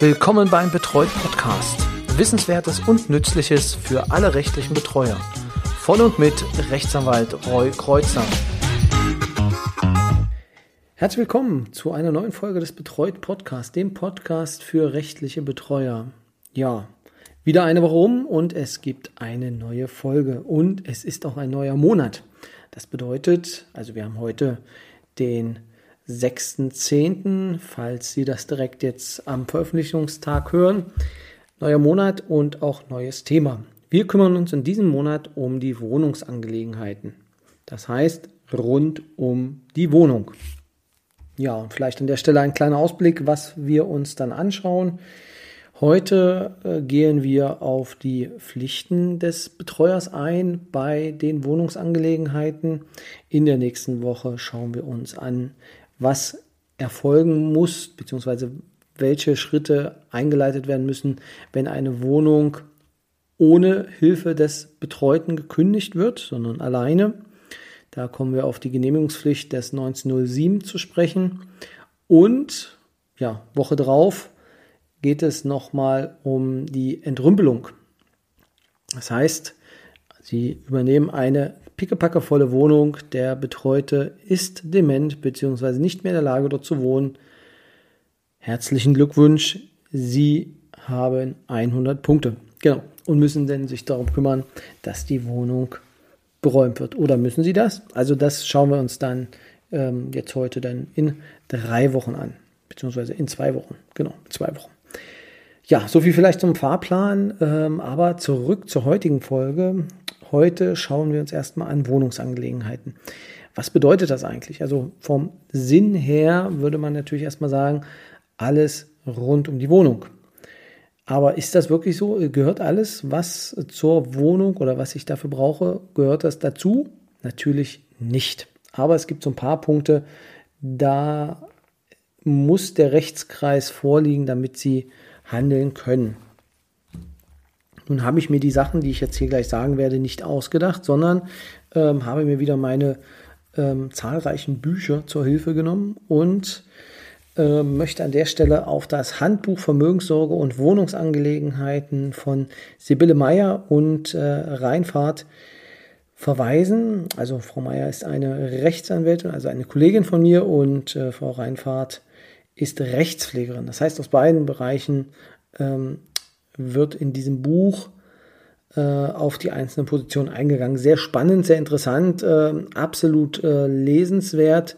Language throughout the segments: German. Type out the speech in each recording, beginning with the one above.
Willkommen beim Betreut Podcast. Wissenswertes und Nützliches für alle rechtlichen Betreuer. Von und mit Rechtsanwalt Roy Kreuzer. Herzlich willkommen zu einer neuen Folge des Betreut Podcasts, dem Podcast für rechtliche Betreuer. Ja, wieder eine Woche rum und es gibt eine neue Folge und es ist auch ein neuer Monat. Das bedeutet, also wir haben heute den 6.10., falls Sie das direkt jetzt am Veröffentlichungstag hören. Neuer Monat und auch neues Thema. Wir kümmern uns in diesem Monat um die Wohnungsangelegenheiten. Das heißt, rund um die Wohnung. Ja, und vielleicht an der Stelle ein kleiner Ausblick, was wir uns dann anschauen. Heute äh, gehen wir auf die Pflichten des Betreuers ein bei den Wohnungsangelegenheiten. In der nächsten Woche schauen wir uns an, was erfolgen muss, beziehungsweise welche Schritte eingeleitet werden müssen, wenn eine Wohnung ohne Hilfe des Betreuten gekündigt wird, sondern alleine. Da kommen wir auf die Genehmigungspflicht des 1907 zu sprechen. Und ja, Woche drauf geht es nochmal um die Entrümpelung. Das heißt, Sie übernehmen eine pickepackevolle Wohnung. Der Betreute ist dement bzw. nicht mehr in der Lage, dort zu wohnen. Herzlichen Glückwunsch. Sie haben 100 Punkte. Genau. Und müssen denn sich darum kümmern, dass die Wohnung beräumt wird. Oder müssen Sie das? Also das schauen wir uns dann ähm, jetzt heute dann in drei Wochen an. Beziehungsweise in zwei Wochen. Genau, zwei Wochen. Ja, so viel vielleicht zum Fahrplan. Ähm, aber zurück zur heutigen Folge. Heute schauen wir uns erstmal an Wohnungsangelegenheiten. Was bedeutet das eigentlich? Also vom Sinn her würde man natürlich erstmal sagen, alles rund um die Wohnung. Aber ist das wirklich so? Gehört alles, was zur Wohnung oder was ich dafür brauche, gehört das dazu? Natürlich nicht. Aber es gibt so ein paar Punkte, da muss der Rechtskreis vorliegen, damit Sie handeln können. Nun habe ich mir die Sachen, die ich jetzt hier gleich sagen werde, nicht ausgedacht, sondern ähm, habe mir wieder meine ähm, zahlreichen Bücher zur Hilfe genommen und äh, möchte an der Stelle auf das Handbuch Vermögenssorge und Wohnungsangelegenheiten von Sibylle Meyer und äh, Reinfahrt verweisen. Also Frau Meyer ist eine Rechtsanwältin, also eine Kollegin von mir und äh, Frau Reinfahrt ist Rechtspflegerin. Das heißt, aus beiden Bereichen ähm, wird in diesem Buch äh, auf die einzelnen Positionen eingegangen. Sehr spannend, sehr interessant, äh, absolut äh, lesenswert,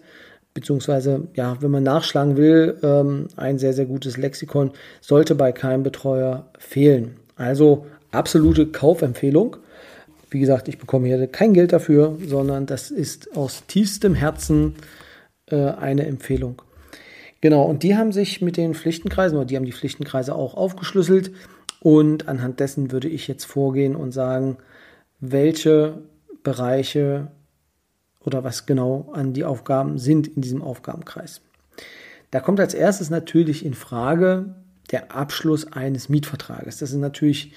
beziehungsweise, ja, wenn man nachschlagen will, ähm, ein sehr, sehr gutes Lexikon sollte bei keinem Betreuer fehlen. Also absolute Kaufempfehlung. Wie gesagt, ich bekomme hier kein Geld dafür, sondern das ist aus tiefstem Herzen eine Empfehlung. Genau, und die haben sich mit den Pflichtenkreisen, oder die haben die Pflichtenkreise auch aufgeschlüsselt. Und anhand dessen würde ich jetzt vorgehen und sagen, welche Bereiche oder was genau an die Aufgaben sind in diesem Aufgabenkreis. Da kommt als erstes natürlich in Frage der Abschluss eines Mietvertrages. Das ist natürlich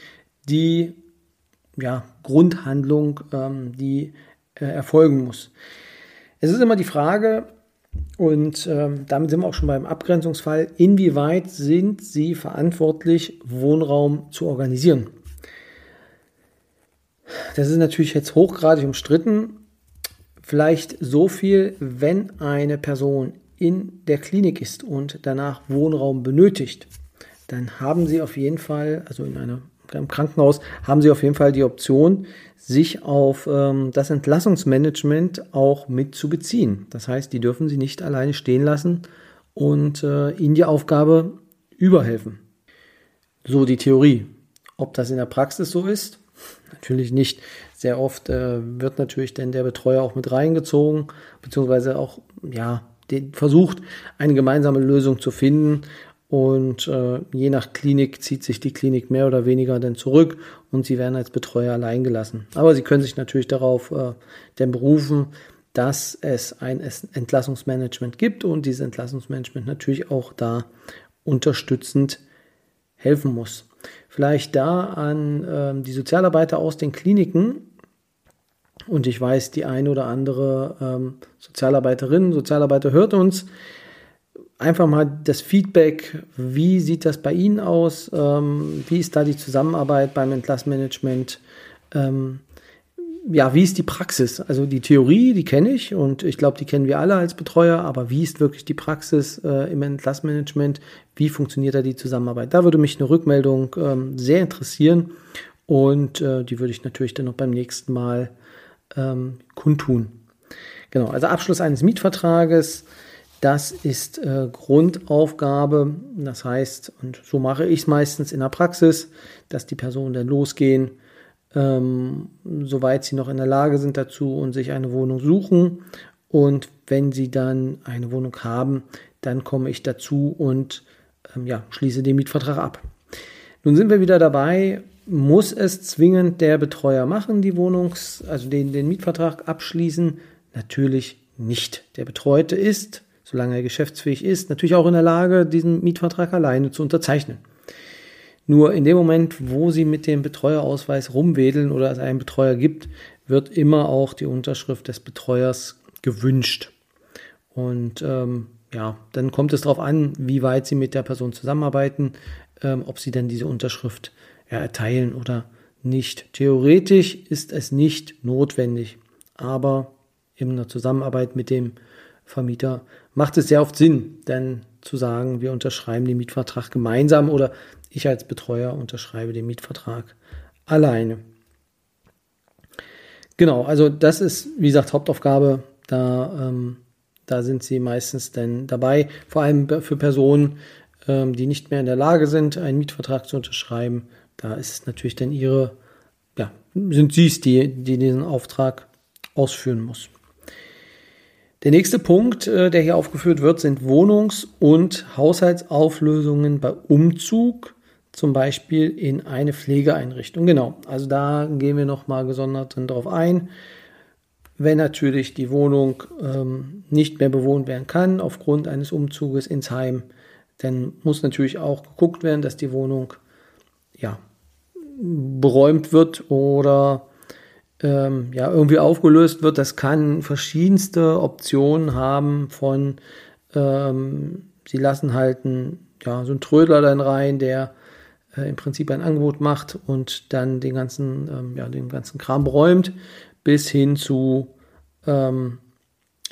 die ja, Grundhandlung, ähm, die äh, erfolgen muss. Es ist immer die Frage, und ähm, damit sind wir auch schon beim Abgrenzungsfall. Inwieweit sind Sie verantwortlich, Wohnraum zu organisieren? Das ist natürlich jetzt hochgradig umstritten. Vielleicht so viel, wenn eine Person in der Klinik ist und danach Wohnraum benötigt, dann haben Sie auf jeden Fall, also in einer im Krankenhaus haben sie auf jeden Fall die Option, sich auf ähm, das Entlassungsmanagement auch mit zu beziehen. Das heißt, die dürfen sie nicht alleine stehen lassen und äh, ihnen die Aufgabe überhelfen. So die Theorie. Ob das in der Praxis so ist? Natürlich nicht. Sehr oft äh, wird natürlich dann der Betreuer auch mit reingezogen, beziehungsweise auch, ja, versucht, eine gemeinsame Lösung zu finden und äh, je nach Klinik zieht sich die Klinik mehr oder weniger dann zurück und sie werden als Betreuer allein gelassen. Aber sie können sich natürlich darauf äh, denn berufen, dass es ein Entlassungsmanagement gibt und dieses Entlassungsmanagement natürlich auch da unterstützend helfen muss. Vielleicht da an äh, die Sozialarbeiter aus den Kliniken. Und ich weiß, die eine oder andere ähm, Sozialarbeiterin, Sozialarbeiter hört uns einfach mal das Feedback, wie sieht das bei Ihnen aus? Ähm, wie ist da die Zusammenarbeit beim Entlassmanagement? Ähm, ja, wie ist die Praxis? Also die Theorie, die kenne ich und ich glaube, die kennen wir alle als Betreuer, aber wie ist wirklich die Praxis äh, im Entlassmanagement? Wie funktioniert da die Zusammenarbeit? Da würde mich eine Rückmeldung ähm, sehr interessieren und äh, die würde ich natürlich dann noch beim nächsten Mal ähm, kundtun. Genau, also Abschluss eines Mietvertrages, das ist äh, Grundaufgabe. Das heißt, und so mache ich es meistens in der Praxis, dass die Personen dann losgehen, ähm, soweit sie noch in der Lage sind dazu und sich eine Wohnung suchen. Und wenn sie dann eine Wohnung haben, dann komme ich dazu und ähm, ja, schließe den Mietvertrag ab. Nun sind wir wieder dabei. Muss es zwingend der Betreuer machen, die Wohnungs-, also den, den Mietvertrag abschließen? Natürlich nicht. Der Betreute ist, solange er geschäftsfähig ist, natürlich auch in der Lage, diesen Mietvertrag alleine zu unterzeichnen. Nur in dem Moment, wo Sie mit dem Betreuerausweis rumwedeln oder es einen Betreuer gibt, wird immer auch die Unterschrift des Betreuers gewünscht. Und ähm, ja, dann kommt es darauf an, wie weit Sie mit der Person zusammenarbeiten, ähm, ob Sie dann diese Unterschrift ja, erteilen oder nicht. Theoretisch ist es nicht notwendig, aber in der Zusammenarbeit mit dem Vermieter macht es sehr oft Sinn, denn zu sagen, wir unterschreiben den Mietvertrag gemeinsam oder ich als Betreuer unterschreibe den Mietvertrag alleine. Genau, also das ist, wie gesagt, Hauptaufgabe. Da, ähm, da sind sie meistens dann dabei, vor allem für Personen, ähm, die nicht mehr in der Lage sind, einen Mietvertrag zu unterschreiben. Da ist es natürlich dann ihre, ja, sind sie es, die, die diesen Auftrag ausführen muss. Der nächste Punkt, äh, der hier aufgeführt wird, sind Wohnungs- und Haushaltsauflösungen bei Umzug, zum Beispiel in eine Pflegeeinrichtung. Genau, also da gehen wir nochmal gesondert darauf ein. Wenn natürlich die Wohnung ähm, nicht mehr bewohnt werden kann aufgrund eines Umzuges ins Heim, dann muss natürlich auch geguckt werden, dass die Wohnung ja, beräumt wird oder ähm, ja, irgendwie aufgelöst wird. Das kann verschiedenste Optionen haben von, ähm, sie lassen halt ein, ja, so einen Trödler dann rein, der äh, im Prinzip ein Angebot macht und dann den ganzen, ähm, ja, den ganzen Kram beräumt, bis hin zu, ähm,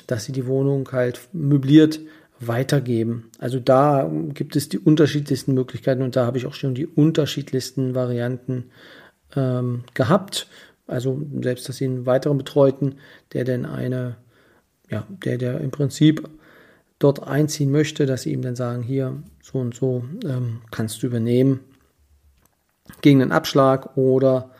dass sie die Wohnung halt möbliert weitergeben. Also da gibt es die unterschiedlichsten Möglichkeiten und da habe ich auch schon die unterschiedlichsten Varianten ähm, gehabt. Also selbst, dass sie einen weiteren Betreuten, der denn eine, ja, der, der im Prinzip dort einziehen möchte, dass sie ihm dann sagen, hier, so und so ähm, kannst du übernehmen gegen einen Abschlag oder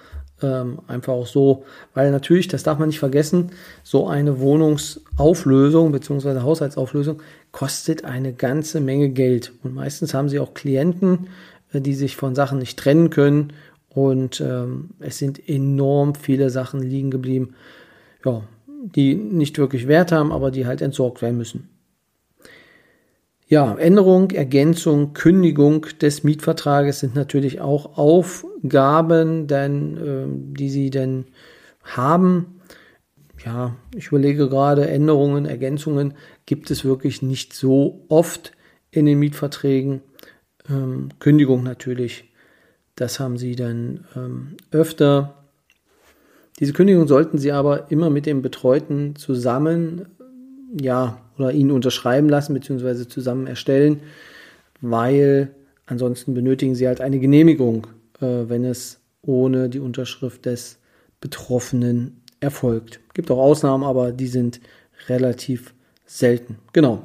ähm, einfach auch so, weil natürlich, das darf man nicht vergessen, so eine Wohnungsauflösung bzw. Haushaltsauflösung kostet eine ganze Menge Geld. Und meistens haben sie auch Klienten, äh, die sich von Sachen nicht trennen können und ähm, es sind enorm viele Sachen liegen geblieben, ja, die nicht wirklich Wert haben, aber die halt entsorgt werden müssen. Ja, Änderung, Ergänzung, Kündigung des Mietvertrages sind natürlich auch Aufgaben, denn, äh, die Sie denn haben. Ja, ich überlege gerade, Änderungen, Ergänzungen gibt es wirklich nicht so oft in den Mietverträgen. Ähm, Kündigung natürlich das haben sie dann ähm, öfter. Diese Kündigung sollten sie aber immer mit dem Betreuten zusammen, ja, oder ihn unterschreiben lassen, beziehungsweise zusammen erstellen, weil ansonsten benötigen sie halt eine Genehmigung, äh, wenn es ohne die Unterschrift des Betroffenen erfolgt. Gibt auch Ausnahmen, aber die sind relativ selten. Genau.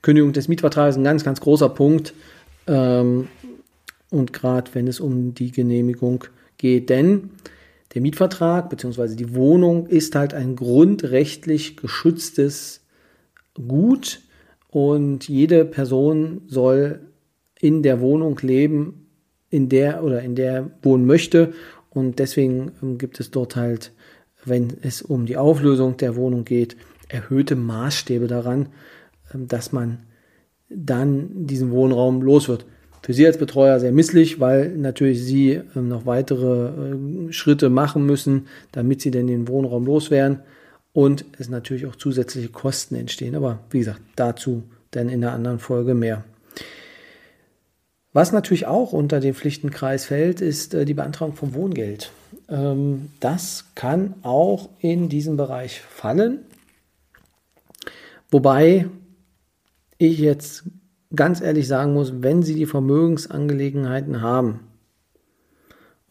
Kündigung des Mietvertrags ist ein ganz, ganz großer Punkt. Ähm, und gerade wenn es um die Genehmigung geht. Denn der Mietvertrag bzw. die Wohnung ist halt ein grundrechtlich geschütztes Gut und jede Person soll in der Wohnung leben, in der oder in der wohnen möchte und deswegen ähm, gibt es dort halt, wenn es um die Auflösung der Wohnung geht, erhöhte Maßstäbe daran, ähm, dass man dann diesen Wohnraum los wird für Sie als Betreuer sehr misslich, weil natürlich Sie ähm, noch weitere äh, Schritte machen müssen, damit Sie denn den Wohnraum loswerden und es natürlich auch zusätzliche Kosten entstehen. Aber wie gesagt, dazu dann in der anderen Folge mehr. Was natürlich auch unter den Pflichtenkreis fällt, ist äh, die Beantragung vom Wohngeld. Ähm, das kann auch in diesen Bereich fallen. Wobei ich jetzt ganz ehrlich sagen muss, wenn Sie die Vermögensangelegenheiten haben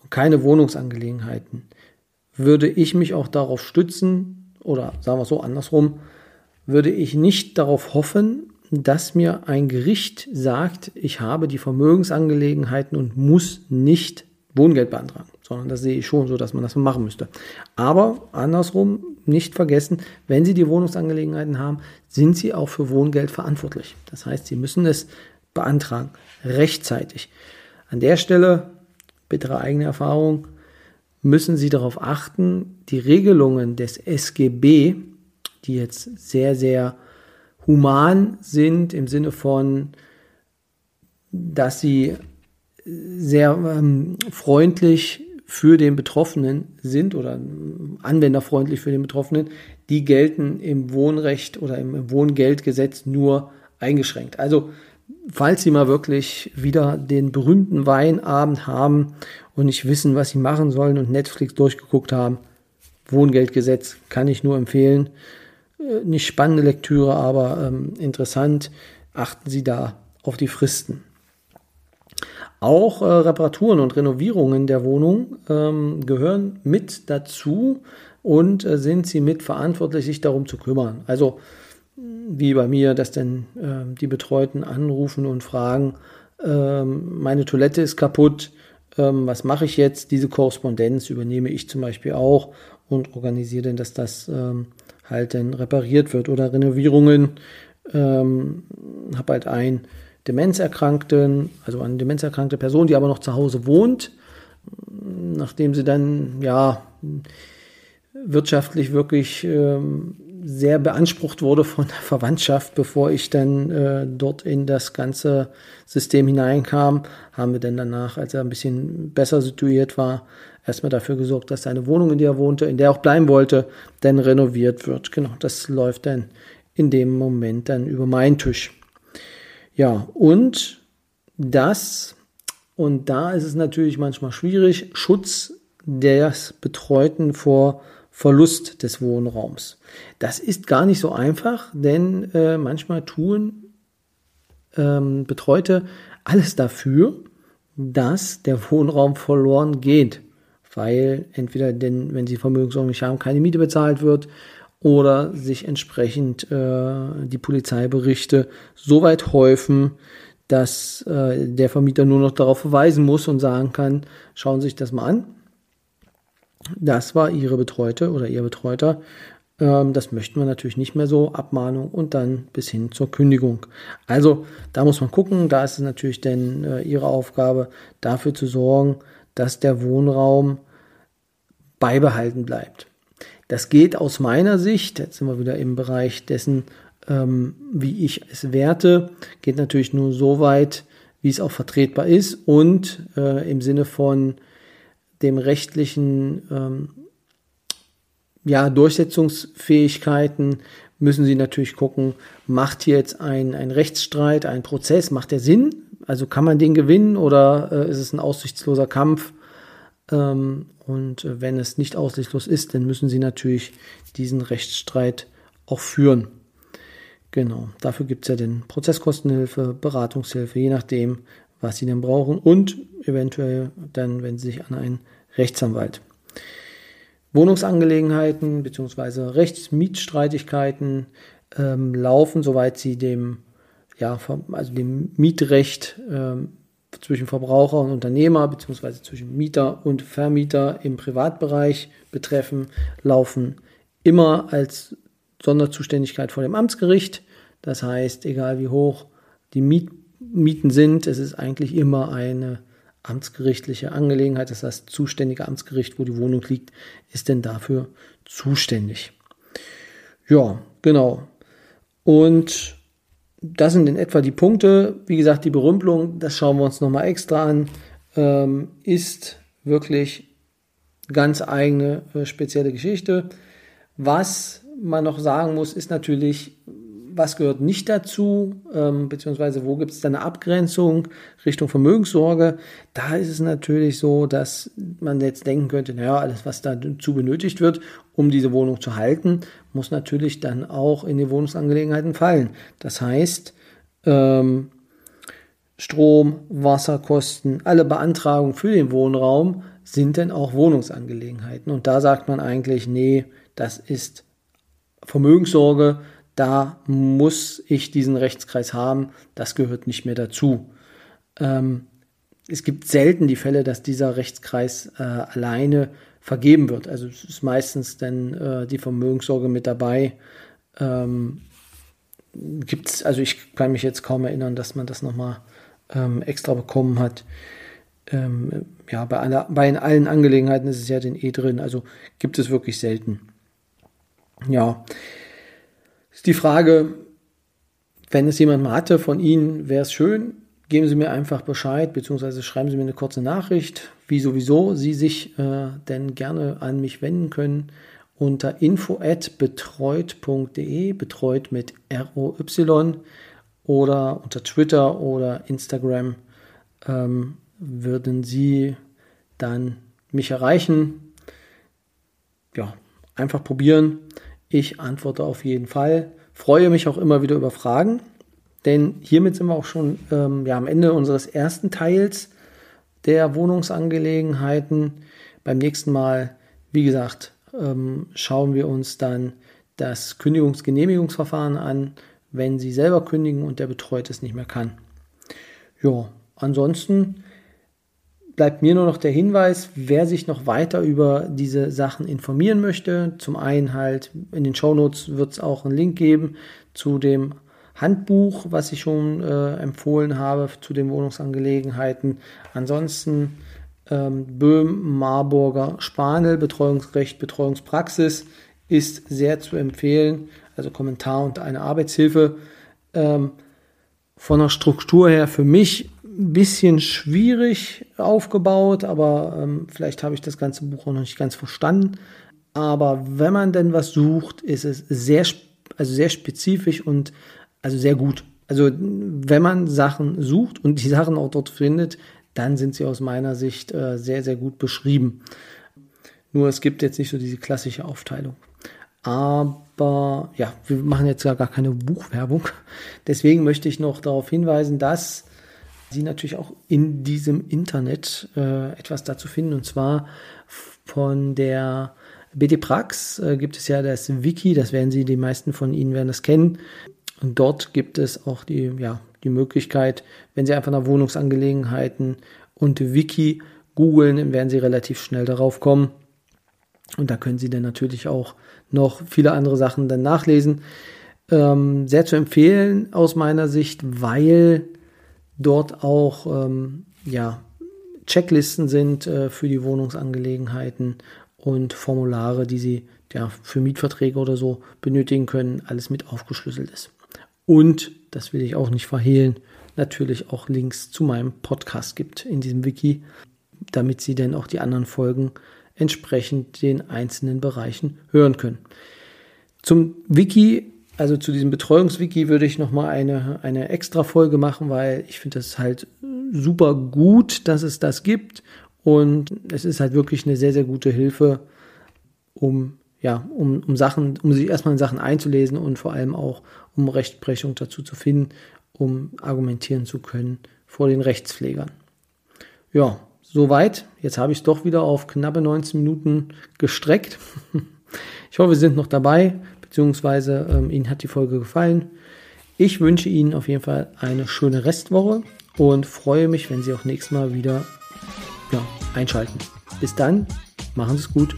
und keine Wohnungsangelegenheiten, würde ich mich auch darauf stützen, oder sagen wir es so andersrum, würde ich nicht darauf hoffen, dass mir ein Gericht sagt, ich habe die Vermögensangelegenheiten und muss nicht Wohngeld beantragen, sondern das sehe ich schon so, dass man das machen müsste. Aber andersrum, nicht vergessen, wenn Sie die Wohnungsangelegenheiten haben, sind Sie auch für Wohngeld verantwortlich. Das heißt, Sie müssen es beantragen, rechtzeitig. An der Stelle, bittere eigene Erfahrung, müssen Sie darauf achten, die Regelungen des SGB, die jetzt sehr, sehr human sind im Sinne von, dass sie sehr ähm, freundlich für den Betroffenen sind oder anwenderfreundlich für den Betroffenen, die gelten im Wohnrecht oder im Wohngeldgesetz nur eingeschränkt. Also falls Sie mal wirklich wieder den berühmten Weinabend haben und nicht wissen, was Sie machen sollen und Netflix durchgeguckt haben, Wohngeldgesetz kann ich nur empfehlen. Äh, nicht spannende Lektüre, aber ähm, interessant. Achten Sie da auf die Fristen. Auch äh, Reparaturen und Renovierungen der Wohnung ähm, gehören mit dazu und äh, sind Sie mitverantwortlich, sich darum zu kümmern. Also wie bei mir, dass dann äh, die Betreuten anrufen und fragen, ähm, meine Toilette ist kaputt, ähm, was mache ich jetzt? Diese Korrespondenz übernehme ich zum Beispiel auch und organisiere dann, dass das ähm, halt dann repariert wird oder Renovierungen. Ähm, habe halt einen Demenzerkrankten, also eine demenzerkrankte Person, die aber noch zu Hause wohnt, nachdem sie dann ja wirtschaftlich wirklich ähm, sehr beansprucht wurde von der Verwandtschaft, bevor ich dann äh, dort in das ganze System hineinkam, haben wir dann danach, als er ein bisschen besser situiert war, erstmal dafür gesorgt, dass seine Wohnung, in der er wohnte, in der er auch bleiben wollte, dann renoviert wird. Genau, das läuft dann in dem Moment dann über meinen Tisch. Ja, und das, und da ist es natürlich manchmal schwierig, Schutz des Betreuten vor Verlust des Wohnraums. Das ist gar nicht so einfach, denn äh, manchmal tun ähm, Betreute alles dafür, dass der Wohnraum verloren geht weil entweder denn, wenn sie Vermögensordnung nicht haben, keine Miete bezahlt wird oder sich entsprechend äh, die Polizeiberichte so weit häufen, dass äh, der Vermieter nur noch darauf verweisen muss und sagen kann, schauen Sie sich das mal an. Das war Ihre Betreute oder Ihr Betreuter. Ähm, das möchten wir natürlich nicht mehr so. Abmahnung und dann bis hin zur Kündigung. Also da muss man gucken. Da ist es natürlich dann äh, Ihre Aufgabe, dafür zu sorgen, dass der Wohnraum beibehalten bleibt. Das geht aus meiner Sicht, jetzt sind wir wieder im Bereich dessen, ähm, wie ich es werte, geht natürlich nur so weit, wie es auch vertretbar ist und äh, im Sinne von dem rechtlichen ähm, ja, Durchsetzungsfähigkeiten müssen Sie natürlich gucken, macht hier jetzt ein, ein Rechtsstreit, ein Prozess, macht der Sinn? Also kann man den gewinnen oder äh, ist es ein aussichtsloser Kampf? Ähm, und äh, wenn es nicht aussichtslos ist, dann müssen Sie natürlich diesen Rechtsstreit auch führen. Genau, dafür gibt es ja den Prozesskostenhilfe, Beratungshilfe, je nachdem, was Sie denn brauchen und eventuell dann, wenn Sie sich an einen Rechtsanwalt. Wohnungsangelegenheiten bzw. Rechtsmietstreitigkeiten ähm, laufen, soweit sie dem, ja, also dem Mietrecht ähm, zwischen Verbraucher und Unternehmer bzw. zwischen Mieter und Vermieter im Privatbereich betreffen, laufen immer als Sonderzuständigkeit vor dem Amtsgericht. Das heißt, egal wie hoch die Miet Mieten sind, es ist eigentlich immer eine amtsgerichtliche Angelegenheit. Das heißt, zuständige Amtsgericht, wo die Wohnung liegt, ist denn dafür zuständig. Ja, genau. Und das sind in etwa die Punkte. Wie gesagt, die Berümpelung, das schauen wir uns nochmal extra an, ähm, ist wirklich ganz eigene äh, spezielle Geschichte. Was man noch sagen muss, ist natürlich, was gehört nicht dazu, ähm, beziehungsweise wo gibt es da eine Abgrenzung Richtung Vermögenssorge. Da ist es natürlich so, dass man jetzt denken könnte, naja, alles, was dazu benötigt wird, um diese Wohnung zu halten, muss natürlich dann auch in die Wohnungsangelegenheiten fallen. Das heißt, ähm, Strom, Wasserkosten, alle Beantragungen für den Wohnraum sind dann auch Wohnungsangelegenheiten. Und da sagt man eigentlich, nee, das ist Vermögenssorge, da muss ich diesen Rechtskreis haben, das gehört nicht mehr dazu. Ähm, es gibt selten die Fälle, dass dieser Rechtskreis äh, alleine vergeben wird. Also es ist meistens dann äh, die Vermögenssorge mit dabei. Ähm, gibt's, also ich kann mich jetzt kaum erinnern, dass man das nochmal ähm, extra bekommen hat. Ähm, ja, bei, aller, bei allen Angelegenheiten ist es ja den E drin, also gibt es wirklich selten. Ja, ist die Frage, wenn es jemand mal hatte von Ihnen, wäre es schön, geben Sie mir einfach Bescheid, beziehungsweise schreiben Sie mir eine kurze Nachricht, wie sowieso Sie sich äh, denn gerne an mich wenden können unter info@betreut.de, betreut mit R-O-Y oder unter Twitter oder Instagram ähm, würden Sie dann mich erreichen. Ja, einfach probieren. Ich antworte auf jeden Fall. Freue mich auch immer wieder über Fragen, denn hiermit sind wir auch schon ähm, ja, am Ende unseres ersten Teils der Wohnungsangelegenheiten. Beim nächsten Mal, wie gesagt, ähm, schauen wir uns dann das Kündigungsgenehmigungsverfahren an, wenn Sie selber kündigen und der Betreute es nicht mehr kann. Ja, ansonsten bleibt mir nur noch der Hinweis, wer sich noch weiter über diese Sachen informieren möchte. Zum einen halt in den Shownotes wird es auch einen Link geben zu dem Handbuch, was ich schon äh, empfohlen habe zu den Wohnungsangelegenheiten. Ansonsten ähm, Böhm, Marburger, Spanel, Betreuungsrecht, Betreuungspraxis ist sehr zu empfehlen. Also Kommentar und eine Arbeitshilfe. Ähm, von der Struktur her für mich ein bisschen schwierig aufgebaut, aber ähm, vielleicht habe ich das ganze Buch auch noch nicht ganz verstanden. Aber wenn man denn was sucht, ist es sehr, also sehr spezifisch und also sehr gut. Also wenn man Sachen sucht und die Sachen auch dort findet, dann sind sie aus meiner Sicht äh, sehr, sehr gut beschrieben. Nur es gibt jetzt nicht so diese klassische Aufteilung. Aber ja, wir machen jetzt gar keine Buchwerbung. Deswegen möchte ich noch darauf hinweisen, dass Sie natürlich auch in diesem Internet äh, etwas dazu finden. Und zwar von der BD Prax äh, gibt es ja das Wiki, das werden Sie, die meisten von Ihnen werden das kennen. Und dort gibt es auch die, ja, die Möglichkeit, wenn Sie einfach nach Wohnungsangelegenheiten und Wiki googeln, werden Sie relativ schnell darauf kommen. Und da können Sie dann natürlich auch noch viele andere Sachen dann nachlesen. Ähm, sehr zu empfehlen aus meiner Sicht, weil dort auch ähm, ja, Checklisten sind äh, für die Wohnungsangelegenheiten und Formulare, die Sie ja, für Mietverträge oder so benötigen können, alles mit aufgeschlüsselt ist. Und, das will ich auch nicht verhehlen, natürlich auch Links zu meinem Podcast gibt in diesem Wiki, damit Sie dann auch die anderen Folgen entsprechend den einzelnen Bereichen hören können. Zum Wiki also zu diesem Betreuungswiki würde ich nochmal eine, eine extra Folge machen, weil ich finde das halt super gut, dass es das gibt. Und es ist halt wirklich eine sehr, sehr gute Hilfe, um, ja, um, um Sachen, um sich erstmal in Sachen einzulesen und vor allem auch, um Rechtsprechung dazu zu finden, um argumentieren zu können vor den Rechtspflegern. Ja, soweit. Jetzt habe ich es doch wieder auf knappe 19 Minuten gestreckt. Ich hoffe, Sie sind noch dabei beziehungsweise ähm, Ihnen hat die Folge gefallen. Ich wünsche Ihnen auf jeden Fall eine schöne Restwoche und freue mich, wenn Sie auch nächstes Mal wieder ja, einschalten. Bis dann, machen Sie es gut.